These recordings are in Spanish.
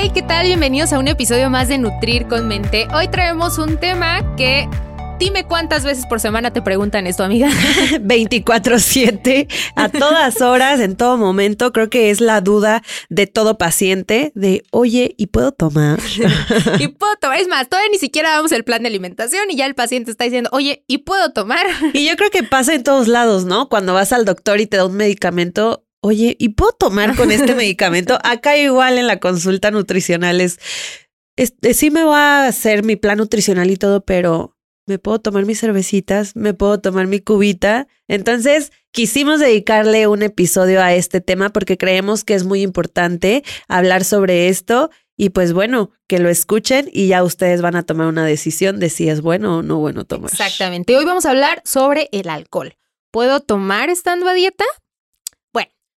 Hey, ¿qué tal? Bienvenidos a un episodio más de Nutrir con Mente. Hoy traemos un tema que Dime cuántas veces por semana te preguntan esto, amiga. 24/7, a todas horas, en todo momento. Creo que es la duda de todo paciente de, oye, ¿y puedo tomar? y puedo tomar. Es más, todavía ni siquiera damos el plan de alimentación y ya el paciente está diciendo, oye, ¿y puedo tomar? y yo creo que pasa en todos lados, ¿no? Cuando vas al doctor y te da un medicamento, oye, ¿y puedo tomar con este medicamento? Acá igual en la consulta nutricional es, sí me va a hacer mi plan nutricional y todo, pero me puedo tomar mis cervecitas, me puedo tomar mi cubita. Entonces, quisimos dedicarle un episodio a este tema porque creemos que es muy importante hablar sobre esto y pues bueno, que lo escuchen y ya ustedes van a tomar una decisión de si es bueno o no bueno tomar. Exactamente. Hoy vamos a hablar sobre el alcohol. ¿Puedo tomar estando a dieta?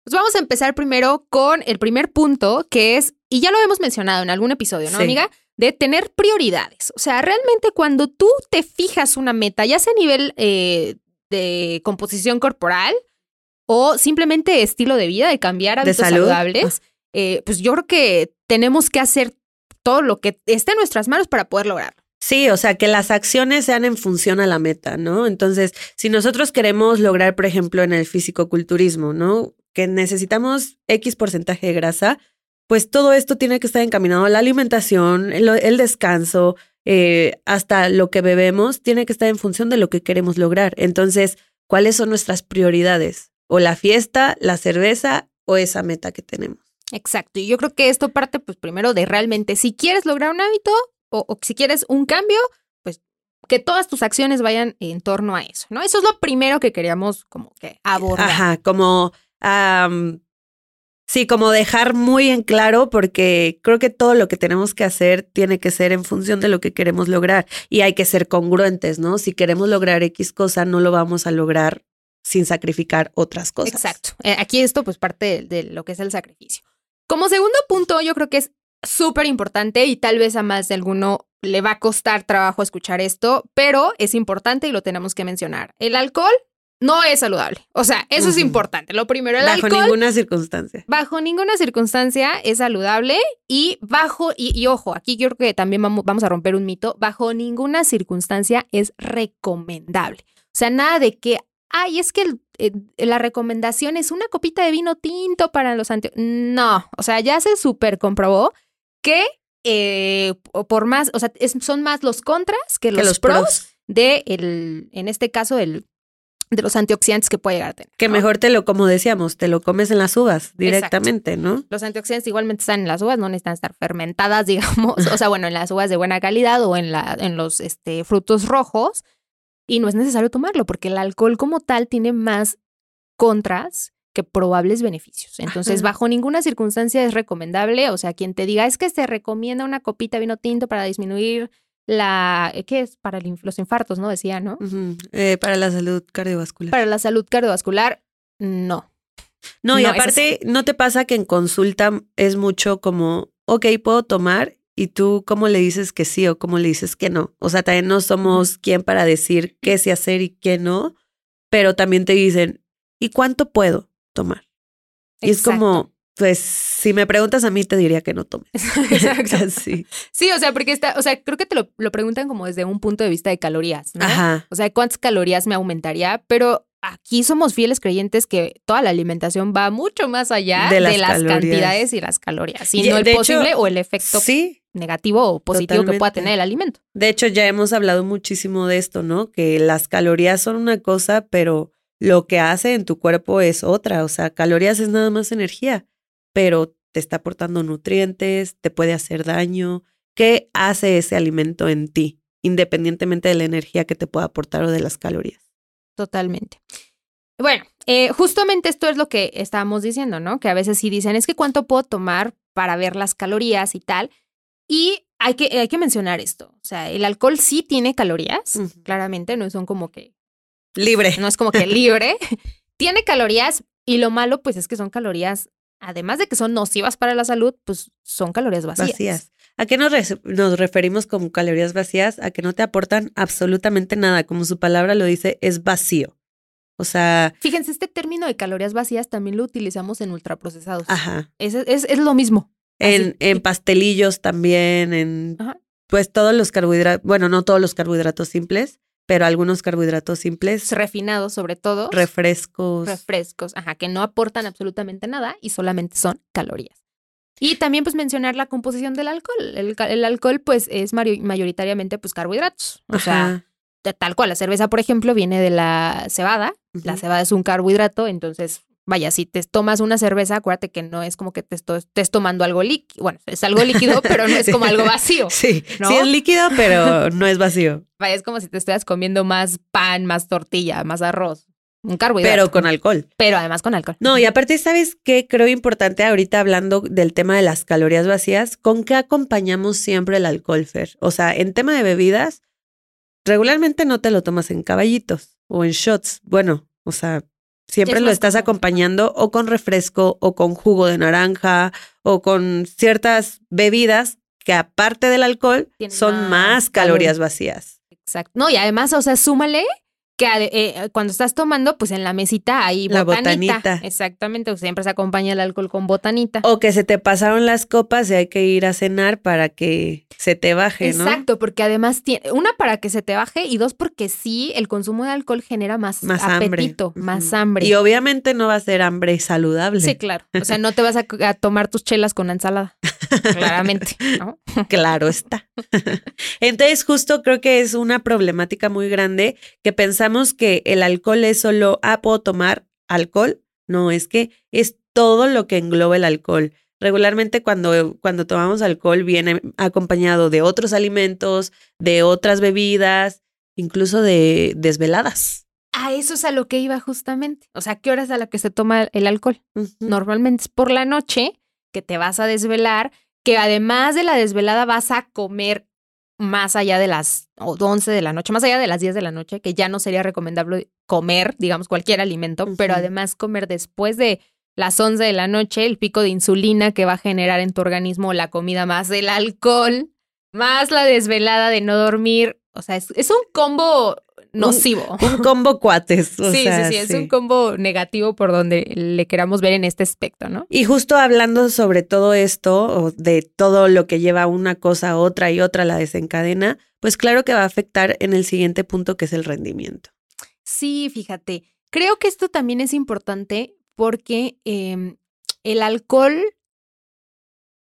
Pues vamos a empezar primero con el primer punto que es, y ya lo hemos mencionado en algún episodio, ¿no, amiga? de tener prioridades. O sea, realmente cuando tú te fijas una meta, ya sea a nivel eh, de composición corporal o simplemente estilo de vida, de cambiar hábitos saludables, ah. eh, pues yo creo que tenemos que hacer todo lo que esté en nuestras manos para poder lograrlo. Sí, o sea, que las acciones sean en función a la meta, ¿no? Entonces, si nosotros queremos lograr, por ejemplo, en el fisicoculturismo, ¿no? Que necesitamos X porcentaje de grasa, pues todo esto tiene que estar encaminado a la alimentación, el, descanso, eh, hasta lo que bebemos, tiene que estar en función de lo que queremos lograr. Entonces, ¿cuáles son nuestras prioridades? O la fiesta, la cerveza o esa meta que tenemos. Exacto. Y yo creo que esto parte, pues primero de realmente, si quieres lograr un hábito o, si quieres un cambio, pues que todas tus acciones vayan en torno a eso, ¿no? Eso es lo primero que queríamos como que abordar. Ajá, como Sí, como dejar muy en claro, porque creo que todo lo que tenemos que hacer tiene que ser en función de lo que queremos lograr y hay que ser congruentes, ¿no? Si queremos lograr X cosa, no lo vamos a lograr sin sacrificar otras cosas. Exacto. Eh, aquí esto pues parte de, lo que es el sacrificio. Como segundo punto, yo creo que es súper importante y tal vez a más de alguno le va a costar trabajo escuchar esto, pero es importante y lo tenemos que mencionar. El alcohol no es saludable. O sea, eso es importante. Lo primero, el bajo ninguna circunstancia. Bajo ninguna circunstancia es saludable y bajo, y, ojo, aquí yo creo que también vamos, vamos, a romper un mito, bajo ninguna circunstancia es recomendable. O sea, nada de que, ay, es que eh, la recomendación es una copita de vino tinto para los anti... No, o sea, ya se súper comprobó que eh, por más, o sea, son más los contras que los, pros, pros, de, el, en este caso, el de los antioxidantes que puede llegar a tener. Que mejor te lo, como decíamos, te lo comes en las uvas directamente, ¿no? Los antioxidantes igualmente están en las uvas, no necesitan estar fermentadas, digamos, o sea, bueno, en las uvas de buena calidad o en, la, en los este, frutos rojos, y no es necesario tomarlo porque el alcohol como tal tiene más contras que probables beneficios. Entonces, bajo ninguna circunstancia es recomendable, o sea, quien te diga es que se recomienda una copita de vino tinto para disminuir la, eh, ¿qué es? Para los infartos, ¿no? Decía, ¿no? Eh, para la salud cardiovascular. Para la salud cardiovascular, no. No, y aparte, ¿no te pasa que en consulta es mucho como, ok, puedo tomar? Y tú, ¿cómo le dices que sí o cómo le dices que no? O sea, también no somos quien para decir qué sí hacer y qué no, pero también te dicen, ¿y cuánto puedo tomar? Y es como, pues si me preguntas a mí te diría que no tomes. Exacto. sí. sí, o sea, porque está, o sea, creo que te lo, preguntan como desde un punto de vista de calorías, ¿no? Ajá. O sea, ¿cuántas calorías me aumentaría? Pero aquí somos fieles creyentes que toda la alimentación va mucho más allá de las, cantidades y las calorías, sino el posible o el efecto negativo o positivo que pueda tener el alimento. De hecho, ya hemos hablado muchísimo de esto, ¿no? Que las calorías son una cosa, pero lo que hace en tu cuerpo es otra. O sea, calorías es nada más energía pero te está aportando nutrientes, te puede hacer daño. ¿Qué hace ese alimento en ti, independientemente de la energía que te pueda aportar o de las calorías? Totalmente. Bueno, eh, justamente esto es lo que estábamos diciendo, ¿no? Que a veces sí dicen, es que cuánto puedo tomar para ver las calorías y tal. Y hay que, hay que mencionar esto. O sea, el alcohol sí tiene calorías, claramente, no son como que, Libre. no es como que libre. tiene calorías y lo malo, pues, es que son calorías, además de que son nocivas para la salud, pues son calorías vacías. vacías. ¿A qué nos, re- nos referimos como calorías vacías? A que no te aportan absolutamente nada. Como su palabra lo dice, es vacío. O sea, Fíjense, este término de calorías vacías también lo utilizamos en ultraprocesados. ajá. Es, es, es lo mismo. En, en pastelillos también, en Ajá. pues todos los carbohidratos, bueno, no todos los carbohidratos simples, pero algunos carbohidratos simples, refinados sobre todo, refrescos. refrescos, ajá, que no aportan absolutamente nada y solamente son calorías. Y también pues mencionar la composición del alcohol. El, alcohol pues es mayoritariamente pues carbohidratos. O sea, de- tal cual, la cerveza por ejemplo viene de la cebada. La cebada es un carbohidrato, entonces vaya, si te tomas una cerveza, acuérdate que no es como que te estés tomando algo líquido. Bueno, es algo líquido, pero no es como algo vacío. Sí, ¿no? sí es líquido, pero no es vacío. Vaya, es como si te estuvieras comiendo más pan, más tortilla, más arroz. Un carbohidrato. Pero con alcohol. pero además con alcohol. No, y aparte, ¿sabes qué? Creo importante ahorita hablando del tema de las calorías vacías, ¿con qué acompañamos siempre el alcohol, Fer? O sea, en tema de bebidas, regularmente no te lo tomas en caballitos o en shots. Bueno, o sea, siempre Es lo estás acompañando o con refresco o con jugo de naranja o con ciertas bebidas que aparte del alcohol Tienen son más más calorías vacías. Exacto. No, y además, o sea, súmale que ade- eh, cuando estás tomando, pues en la mesita hay La botanita. botanita. Exactamente, sea, siempre se acompaña el alcohol con botanita. O que se te pasaron las copas y hay que ir a cenar para que se te baje, ¿no? Exacto, porque además tiene, una para que se te baje y dos porque sí, el consumo de alcohol genera más, Más hambre. apetito, más hambre. Y obviamente no va a ser hambre saludable. Sí, claro. O sea, no te vas a, a tomar tus chelas con ensalada. Claramente, ¿no? Claro está. Entonces, justo creo que es una problemática muy grande que pensamos que el alcohol es solo, ah, puedo tomar alcohol. No, es que es todo lo que engloba el alcohol. Regularmente cuando, cuando tomamos alcohol viene acompañado de otros alimentos, de otras bebidas, incluso de desveladas. A eso es a lo que iba justamente. O sea, ¿qué hora es a la que se toma el alcohol? Normalmente es por la noche que te vas a desvelar, que además de la desvelada vas a comer más allá de las o 11 de la noche, más allá de las 10 de la noche, que ya no sería recomendable comer, digamos, cualquier alimento, pero además comer después de las 11 de la noche, el pico de insulina que va a generar en tu organismo la comida más el alcohol, más la desvelada de no dormir. O sea, es, es un combo nocivo. Un combo cuates. o sí, sea, sí, sí, es un combo negativo por donde le queramos ver en este aspecto, ¿no? Y justo hablando sobre todo esto, o de todo lo que lleva una cosa a otra y otra la desencadena, pues claro que va a afectar en el siguiente punto que es el rendimiento. Sí, fíjate. Creo que esto también es importante porque em, el alcohol,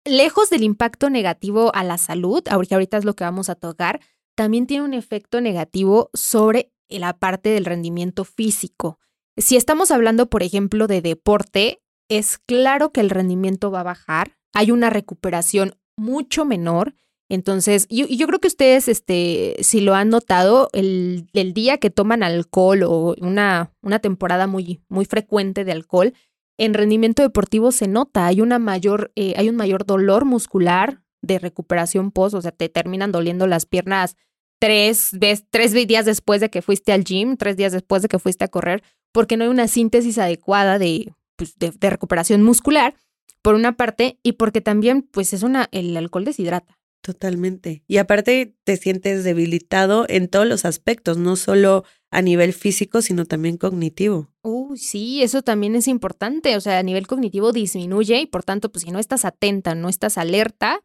lejos del impacto negativo a la salud, ahorita, ahorita es lo que vamos a tocar, también tiene un efecto negativo sobre la parte del rendimiento físico. Si estamos hablando, por ejemplo, de deporte, es claro que el rendimiento va a bajar, hay una recuperación mucho menor. Entonces, yo, creo que ustedes, este, si lo han notado, el, el día que toman alcohol o una, una temporada muy, muy frecuente de alcohol, en rendimiento deportivo se nota, hay una mayor, eh, hay un mayor dolor muscular de recuperación post, o sea, te terminan doliendo las piernas tres, tres días después de que fuiste al gym, tres días después de que fuiste a correr, porque no hay una síntesis adecuada de, pues, de, de recuperación muscular, por una parte, y porque también, pues, es una, el alcohol deshidrata. Totalmente. Y aparte te sientes debilitado en todos los aspectos, no solo a nivel físico, sino también cognitivo. Uy, sí, eso también es importante. O sea, a nivel cognitivo disminuye y por tanto, pues si no estás atenta, no estás alerta,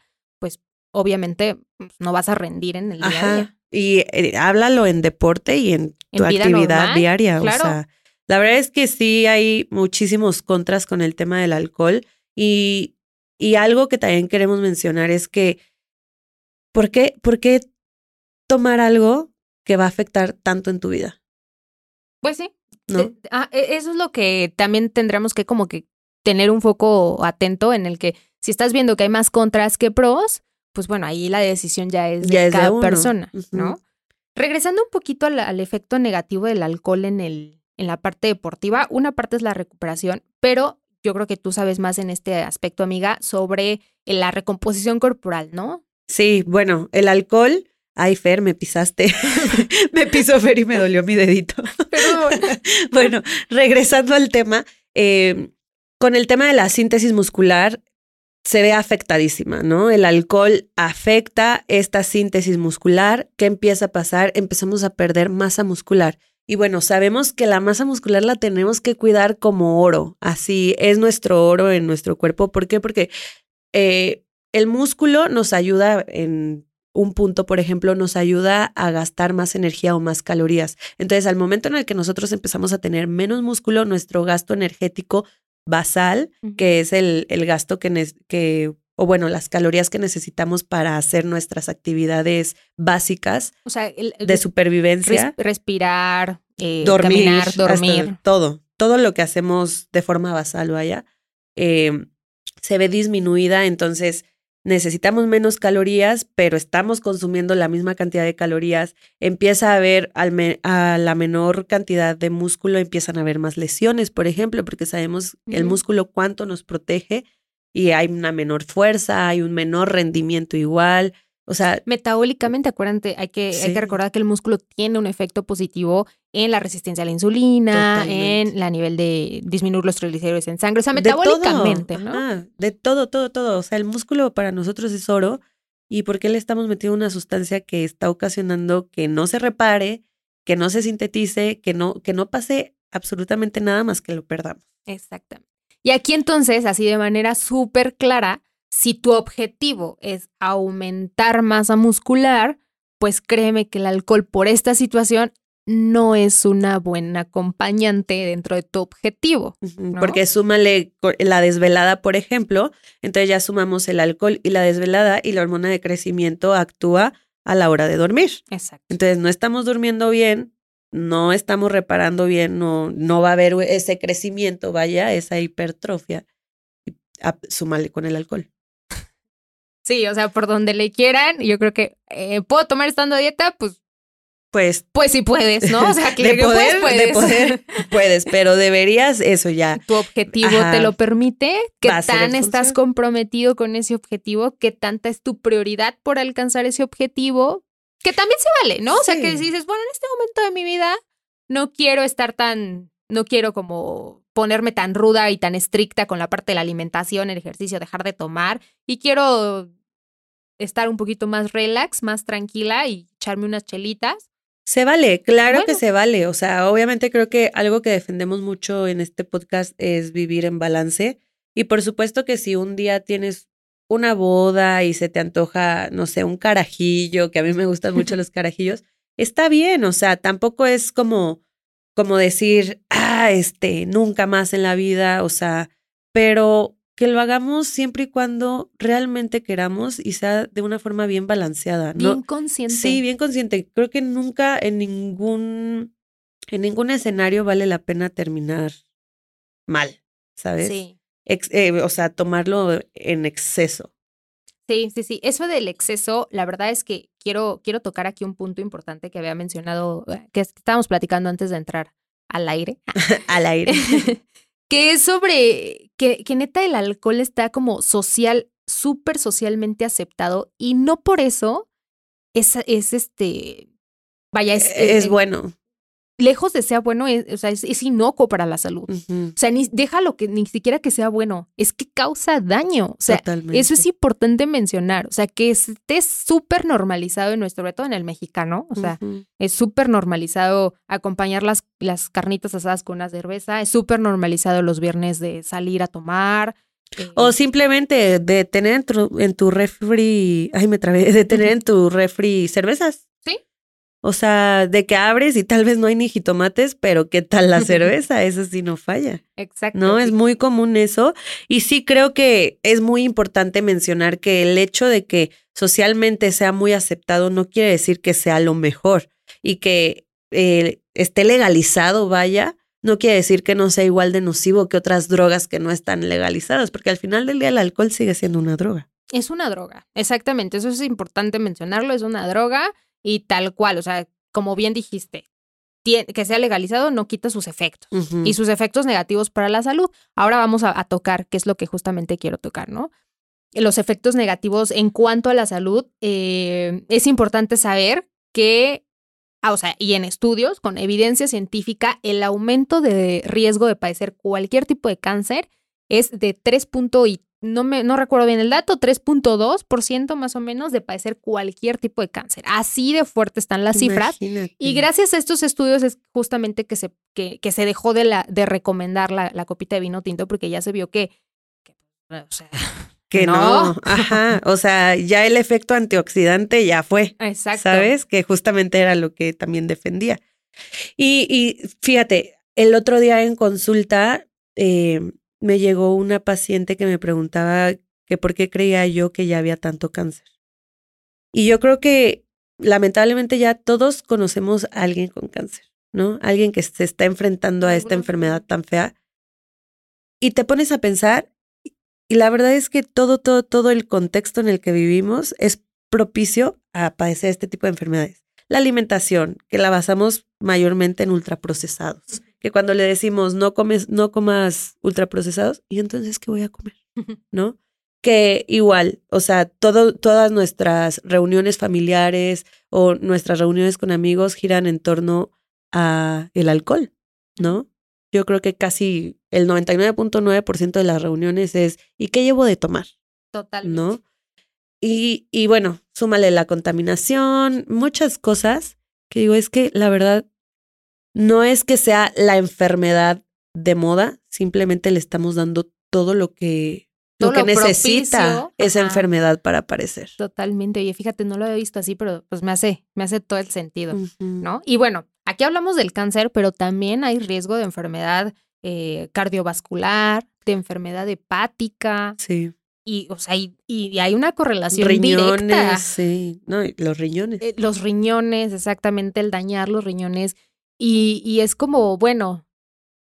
obviamente no vas a rendir en el día a día. Y eh, háblalo en deporte y en tu En actividad normal, diaria. claro. O sea, la verdad es que sí hay muchísimos contras con el tema del alcohol. Y, y algo que también queremos mencionar es que, ¿por qué, ¿por qué tomar algo que va a afectar tanto en tu vida? Pues sí. ¿No? Eh, ah, e- eso es lo que también tendremos que como que tener un foco atento en el que si estás viendo que hay más contras que pros, pues bueno, ahí la decisión ya es de Ya es de cada persona. ¿no? Regresando un poquito al, al efecto negativo del alcohol en, el, en la parte deportiva, una parte es la recuperación, pero yo creo que tú sabes más en este aspecto, amiga, sobre la recomposición corporal, ¿no? Sí, bueno, el alcohol. Ay, Fer, me pisaste. me pisó Fer y me dolió mi dedito. Perdón. bueno, regresando al tema, eh, con el tema de la síntesis muscular, se ve afectadísima, ¿no? El alcohol afecta esta síntesis muscular. ¿Qué empieza a pasar? Empezamos a perder masa muscular. Y bueno, sabemos que la masa muscular la tenemos que cuidar como oro. Así es nuestro oro en nuestro cuerpo. ¿Por qué? Porque eh, el músculo nos ayuda en un punto, por ejemplo, nos ayuda a gastar más energía o más calorías. Entonces, al momento en el que nosotros empezamos a tener menos músculo, nuestro gasto energético basal, que es el, el gasto que, que, o bueno, las calorías que necesitamos para hacer nuestras actividades básicas o sea, de supervivencia. respirar, eh, dormir, caminar, dormir. Todo, todo lo que hacemos de forma basal, vaya, eh, se ve disminuida. Entonces, necesitamos menos calorías, pero estamos consumiendo la misma cantidad de calorías, empieza a haber a la menor cantidad de músculo, empiezan a haber más lesiones, por ejemplo, porque sabemos el músculo cuánto nos protege y hay una menor fuerza, hay un menor rendimiento igual, o sea, metabólicamente, acuérdate, hay que, hay que recordar que el músculo tiene un efecto positivo en la resistencia a la insulina, en la nivel de disminuir los triglicéridos en sangre, o sea, metabólicamente, ¿no? de todo, todo, todo. O sea, el músculo para nosotros es oro. ¿Y por qué le estamos metiendo una sustancia que está ocasionando que no se repare, que no se sintetice, que no, que no pase absolutamente nada más que lo perdamos? Exactamente. Y aquí entonces, así de manera súper clara, si tu objetivo es aumentar masa muscular, pues créeme que el alcohol por esta situación no es una buena acompañante dentro de tu objetivo. Porque súmale la desvelada, por ejemplo, entonces ya sumamos el alcohol y la desvelada y la hormona de crecimiento actúa a la hora de dormir. Exacto. Entonces no estamos durmiendo bien, no estamos reparando bien, no, no va a haber ese crecimiento, vaya, esa hipertrofia. Súmale con el alcohol. Sí, o sea, por donde le quieran, yo creo que eh, puedo tomar estando a dieta, pues. Pues, pues sí puedes, ¿no? O sea, que de poder, puedes, De poder, puedes, pero deberías eso ya. Tu objetivo te lo permite. ¿Qué tan estás comprometido con ese objetivo? ¿Qué tanta es tu prioridad por alcanzar ese objetivo? Que también se vale, ¿no? O sea, que dices, bueno, en este momento de mi vida no quiero estar tan, no quiero como ponerme tan ruda y tan estricta con la parte de la alimentación, el ejercicio, dejar de tomar y quiero estar un poquito más relax, más tranquila y echarme unas chelitas. Se vale, claro que se vale. O sea, obviamente creo que algo que defendemos mucho en este podcast es vivir en balance. Y por supuesto que si un día tienes una boda y se te antoja, no sé, un carajillo, que a mí me gustan mucho los carajillos, está bien. O sea, tampoco es como, como decir, ah, este, nunca más en la vida. O sea, pero que lo hagamos siempre y cuando realmente queramos y sea de una forma bien balanceada. Bien consciente. Sí, bien consciente. Creo que nunca en ningún, en ningún escenario vale la pena terminar mal, ¿sabes? Sí. Eh, o sea, tomarlo en exceso. Sí, sí, sí. Eso del exceso, la verdad es que quiero, quiero tocar aquí un punto importante que había mencionado, eh, que estábamos platicando antes de entrar al aire. al aire. que es sobre que, que neta el alcohol está como social, súper socialmente aceptado y no por eso es, es este, vaya, es, e, es, bueno lejos de ser bueno, es, o sea, es, inocuo para la salud. O sea, ni, déjalo que ni siquiera que sea bueno, es que causa daño. O sea, eso es importante mencionar. O sea, que esté súper normalizado en nuestro, sobre todo en el mexicano. O sea, es súper normalizado acompañar las, las carnitas asadas con una cerveza, es súper normalizado los viernes de salir a tomar. O eh, simplemente de tener en tu, en tu refri, ay me trabé, de tener en tu refri cervezas. O sea, de que abres y tal vez no hay ni jitomates, pero ¿qué tal la cerveza? Eso sí no falla. Exacto. No, es muy común eso. Y sí creo que es muy importante mencionar que el hecho de que socialmente sea muy aceptado no quiere decir que sea lo mejor y que eh, esté legalizado, vaya, no quiere decir que no sea igual de nocivo que otras drogas que no están legalizadas, porque al final del día el alcohol sigue siendo una droga. Es una droga, exactamente. Eso es importante mencionarlo, es una droga y tal cual, o sea, como bien dijiste, que sea legalizado no quita sus efectos y sus efectos negativos para la salud. Ahora vamos a, tocar qué es lo que justamente quiero tocar, ¿no? los efectos negativos en cuanto a la salud, eh, es importante saber que, ah, o sea, y en estudios con evidencia científica, el aumento de riesgo de padecer cualquier tipo de cáncer es de 3. y no, me, no recuerdo bien el dato, 3.2% más o menos de padecer cualquier tipo de cáncer. Así de fuerte están las cifras. Y gracias a estos estudios es justamente que se, que, que se dejó de, la, de recomendar la, la, copita de vino tinto porque ya se vio que, que o sea, que no. Ajá. O sea, ya el efecto antioxidante ya fue. Exacto. ¿Sabes? Que justamente era lo que también defendía. Y, y fíjate, el otro día en consulta eh, me llegó una paciente que me preguntaba que por qué creía yo que ya había tanto cáncer. Y yo creo que lamentablemente ya todos conocemos a alguien con cáncer, ¿no? Alguien que se está enfrentando a esta enfermedad tan fea. Y te pones a pensar, y la verdad es que todo, todo, todo el contexto en el que vivimos es propicio a padecer este tipo de enfermedades. La alimentación, que la basamos mayormente en ultraprocesados que cuando le decimos no comes, no comas ultraprocesados, y entonces ¿qué voy a comer? ¿No? Que igual, o sea, todo, todas nuestras reuniones familiares o nuestras reuniones con amigos giran en torno a el alcohol, ¿no? Yo creo que casi el 99.9% de las reuniones es ¿y qué llevo de tomar? Total. ¿No? Y, y bueno, súmale la contaminación, muchas cosas que digo, es que la verdad no es que sea la enfermedad de moda, simplemente le estamos dando todo lo que, lo que necesita esa enfermedad para aparecer. Totalmente. Oye, fíjate, no lo había visto así, pero pues me hace, me hace todo el sentido, ¿no? Y bueno, aquí hablamos del cáncer, pero también hay riesgo de enfermedad eh, cardiovascular, de enfermedad hepática. Sí. Y, o sea, y, hay una correlación riñones, directa. Sí, no, los riñones. Eh, los riñones, exactamente, el dañar los riñones y, es como, bueno,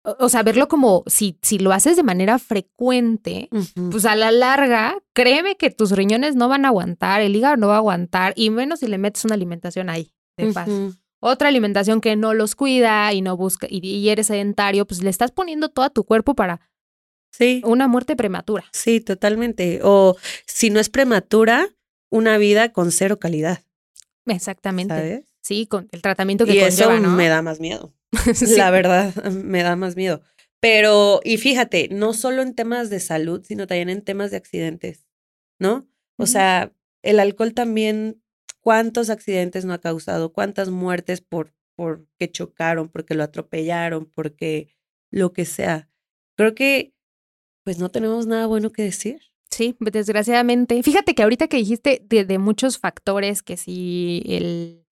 o, sea, verlo como si, si lo haces de manera frecuente, pues a la larga, créeme que tus riñones no van a aguantar, el hígado no va a aguantar, y menos si le metes una alimentación ahí, de paz. Otra alimentación que no los cuida y no busca, y, eres sedentario, pues le estás poniendo todo a tu cuerpo para sí. una muerte prematura. Sí, totalmente. O si no es prematura, una vida con cero calidad. Exactamente. ¿Sabes? Sí, con el tratamiento que y conlleva, eso me da más miedo. La verdad, me da más miedo. Pero, y fíjate, no solo en temas de salud, sino también en temas de accidentes, ¿no? O sea, el alcohol también, ¿cuántos accidentes no ha causado? ¿Cuántas muertes por porque chocaron, porque lo atropellaron, porque lo que sea? Creo que, pues no tenemos nada bueno que decir. Sí, desgraciadamente. Fíjate que ahorita que dijiste de, de muchos factores, que si el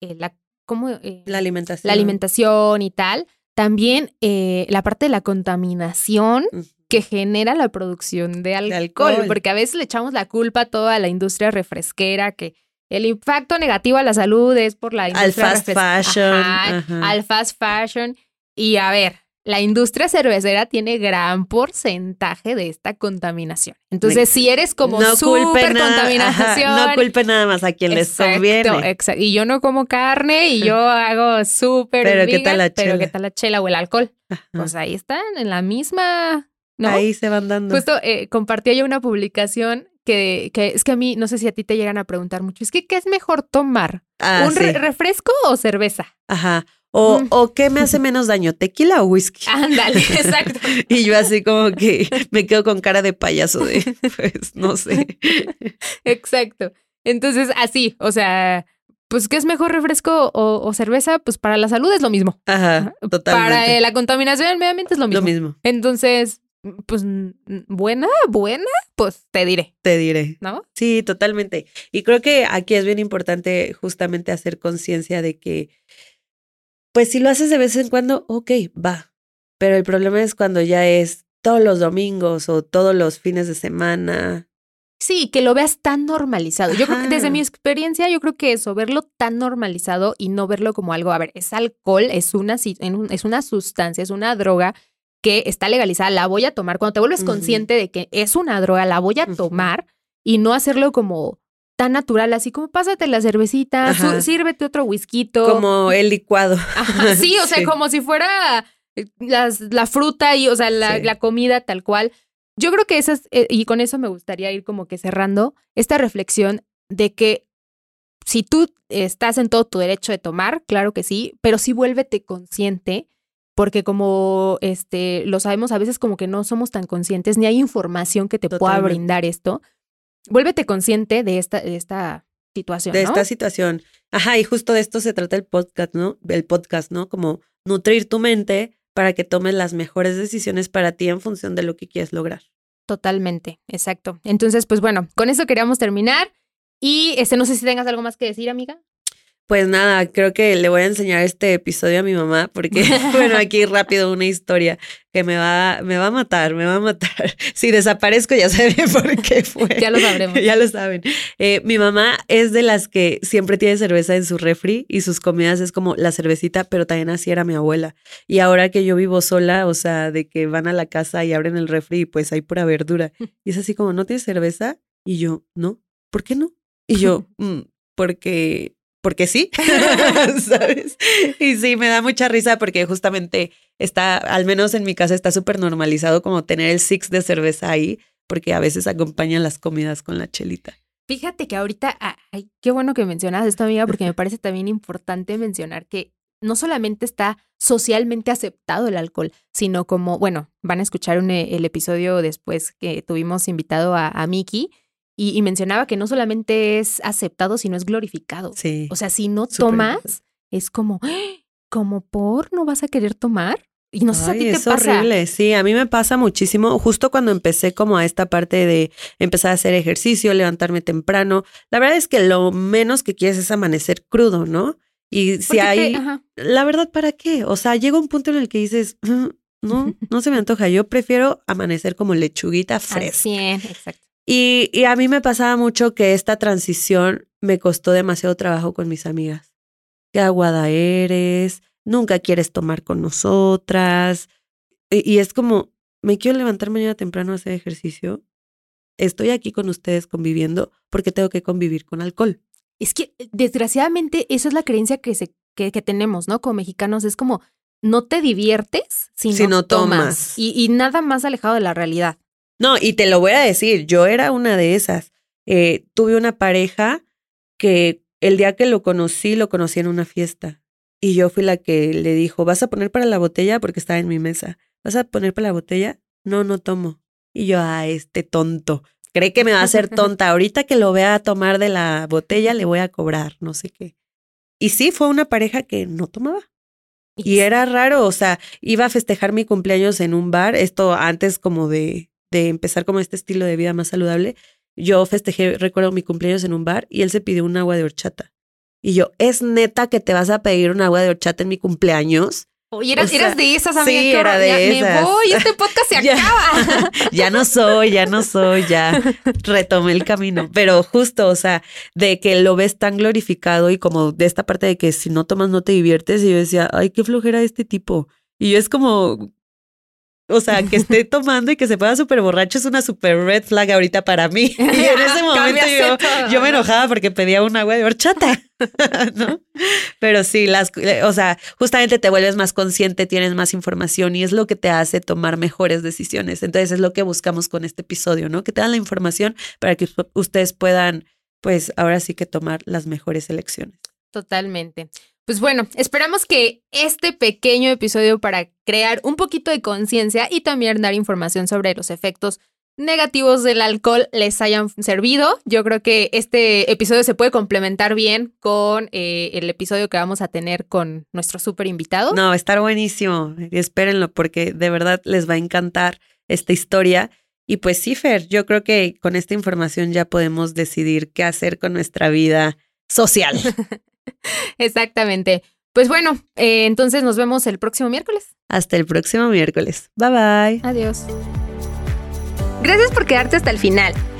eh, la, ¿cómo, eh, la alimentación. La alimentación y tal. También eh, la parte de la contaminación que genera la producción de alcohol, porque a veces le echamos la culpa a toda la industria refresquera, que el impacto negativo a la salud es por la industria al fast fashion. Al fast fashion. Y a ver, la industria cervecera tiene gran porcentaje de esta contaminación. Entonces, si eres como no súper contaminación. no culpe nada más a quien les conviene. Exacto. Y yo no como carne y yo hago súper. Pero ¿qué tal la chela? Pero ¿qué tal la chela o el alcohol? Pues ahí están, en la misma. ¿no? Ahí se van dando. Justo eh, compartí yo una publicación que, que, es que a mí, no sé si a ti te llegan a preguntar mucho, es que ¿qué es mejor tomar? Ah, ¿Un refresco o cerveza? Ajá. O, mm. o, qué me hace menos daño, tequila o whisky. Ándale, exacto. y yo así como que me quedo con cara de payaso de, pues, no sé. Exacto. Entonces, así, o sea, pues, ¿qué es mejor refresco o, cerveza? Pues para la salud es lo mismo. Ajá, totalmente. Para la contaminación del medio ambiente es lo mismo. Lo mismo. Entonces, pues, buena, buena, pues te diré. Te diré. ¿No? Sí, totalmente. Y creo que aquí es bien importante justamente hacer conciencia de que pues si lo haces de vez en cuando, ok, va. Pero el problema es cuando ya es todos los domingos o todos los fines de semana. Sí, que lo veas tan normalizado. Yo creo que desde mi experiencia, yo creo que eso, verlo tan normalizado y no verlo como algo, a ver, es alcohol, es una, es una sustancia, es una droga que está legalizada, la voy a tomar. Cuando te vuelves consciente de que es una droga, la voy a tomar y no hacerlo como tan natural, así como pásate la cervecita, sírvete otro whisky. Como el licuado. sí, o sea, como si fuera eh, las, la fruta y, o sea, la, la, comida tal cual. yo creo que esas, eh, y con eso me gustaría ir como que cerrando esta reflexión de que si tú estás en todo tu derecho de tomar, claro que sí, pero sí vuélvete consciente, porque como este lo sabemos, a veces como que no somos tan conscientes, ni hay información que te pueda brindar esto. Vuélvete consciente de esta, de esta situación. de ¿no? esta situación. Ajá, y justo de esto se trata el podcast, ¿no? El podcast, ¿no? Como nutrir tu mente para que tomes las mejores decisiones para ti en función de lo que quieres lograr. Totalmente, exacto. Entonces, pues bueno, con eso queríamos terminar. Y este, no sé si tengas algo más que decir, amiga. Pues nada, creo que le voy a enseñar este episodio a mi mamá porque, bueno, aquí rápido una historia que me va, me va a matar, me va a matar. Si desaparezco ya saben por qué fue. Ya lo sabremos. ya lo saben. Eh, mi mamá es de las que siempre tiene cerveza en su refri y sus comidas es como la cervecita, pero también así era mi abuela. Y ahora que yo vivo sola, o sea, de que van a la casa y abren el refri y pues hay pura verdura. Y es así como, ¿no tienes cerveza? Y yo, no, ¿por qué no? Y yo, "Mm, porque porque sí, ¿sabes? Y sí, me da mucha risa porque justamente está, al menos en mi casa, está súper normalizado como tener el six de cerveza ahí, porque a veces acompañan las comidas con la chelita. Fíjate que ahorita, ah, ay, qué bueno que mencionas esto, amiga, porque me parece también importante mencionar que no solamente está socialmente aceptado el alcohol, sino como, bueno, van a escuchar un, eh, el episodio después que tuvimos invitado a, a Miki y, y mencionaba que no solamente es aceptado, sino es glorificado. Sí. O sea, si no tomas, es como, ¡ah! como por no vas a querer tomar. Y no sé si a ti te es pasa. horrible, sí, a mí me pasa muchísimo, justo cuando empecé como a esta parte de empezar a hacer ejercicio, levantarme temprano, la verdad es que lo menos que quieres es amanecer crudo, ¿no? Y si te- hay, la verdad, ¿para qué? O sea, llega un punto en el que dices, "Mm, no, no se me antoja, yo prefiero amanecer como lechuguita fresca. 100, exacto. Y, y a mí me pasaba mucho que esta transición me costó demasiado trabajo con mis amigas. Qué aguada eres, nunca quieres tomar con nosotras. Y, y es como, me quiero levantar mañana temprano a hacer ejercicio. Estoy aquí con ustedes conviviendo porque tengo que convivir con alcohol. Es que eh, desgraciadamente esa es la creencia que, se, que, que tenemos, ¿no? Como mexicanos es como no te diviertes si, Si no, no tomas. tomas. Y, y nada más alejado de la realidad. No, y te lo voy a decir, yo era una de esas. Eh, tuve una pareja que el día que lo conocí, lo conocí en una fiesta. Y yo fui la que le dijo, ¿vas a poner para la botella? Porque estaba en mi mesa. ¿Vas a poner para la botella? No, no tomo. Y yo, ah, este tonto. Cree que me va a hacer tonta. Ahorita que lo vea tomar de la botella, le voy a cobrar, no sé qué. Y sí, fue una pareja que no tomaba. Y era raro, o sea, iba a festejar mi cumpleaños en un bar, esto antes como de, de empezar como este estilo de vida más saludable. Yo festejé, recuerdo mi cumpleaños en un bar y él se pidió un agua de horchata. Y yo, ¿es neta que te vas a pedir un agua de horchata en mi cumpleaños? Oye, eras, o sea, eras de esas, amiga. sí, era de Ya esas. Me voy, este podcast se Ya. acaba. ya no soy, ya no soy, ya retomé el camino. Pero justo, o sea, de que lo ves tan glorificado y como de esta parte de que si no tomas no te diviertes. Y yo decía, ay, qué flojera este tipo. Y yo es como, o sea, que esté tomando y que se ponga súper borracho es una súper red flag ahorita para mí. Y en ese momento yo, todo, yo me ¿no? enojaba porque pedía un agua de horchata, ¿no? Pero sí, las, o sea, justamente te vuelves más consciente, tienes más información y es lo que te hace tomar mejores decisiones. Entonces es lo que buscamos con este episodio, ¿no? Que te dan la información para que ustedes puedan, pues ahora sí que tomar las mejores elecciones. Totalmente. Pues bueno, esperamos que este pequeño episodio para crear un poquito de conciencia y también dar información sobre los efectos negativos del alcohol les hayan servido. Yo creo que este episodio se puede complementar bien con eh, el episodio que vamos a tener con nuestro súper invitado. No, va a estar buenísimo. Espérenlo porque de verdad les va a encantar esta historia. Y pues sí, Fer, yo creo que con esta información ya podemos decidir qué hacer con nuestra vida social. Exactamente. Pues bueno, eh, entonces nos vemos el próximo miércoles. Hasta el próximo miércoles. Bye bye. Adiós. Gracias por quedarte hasta el final.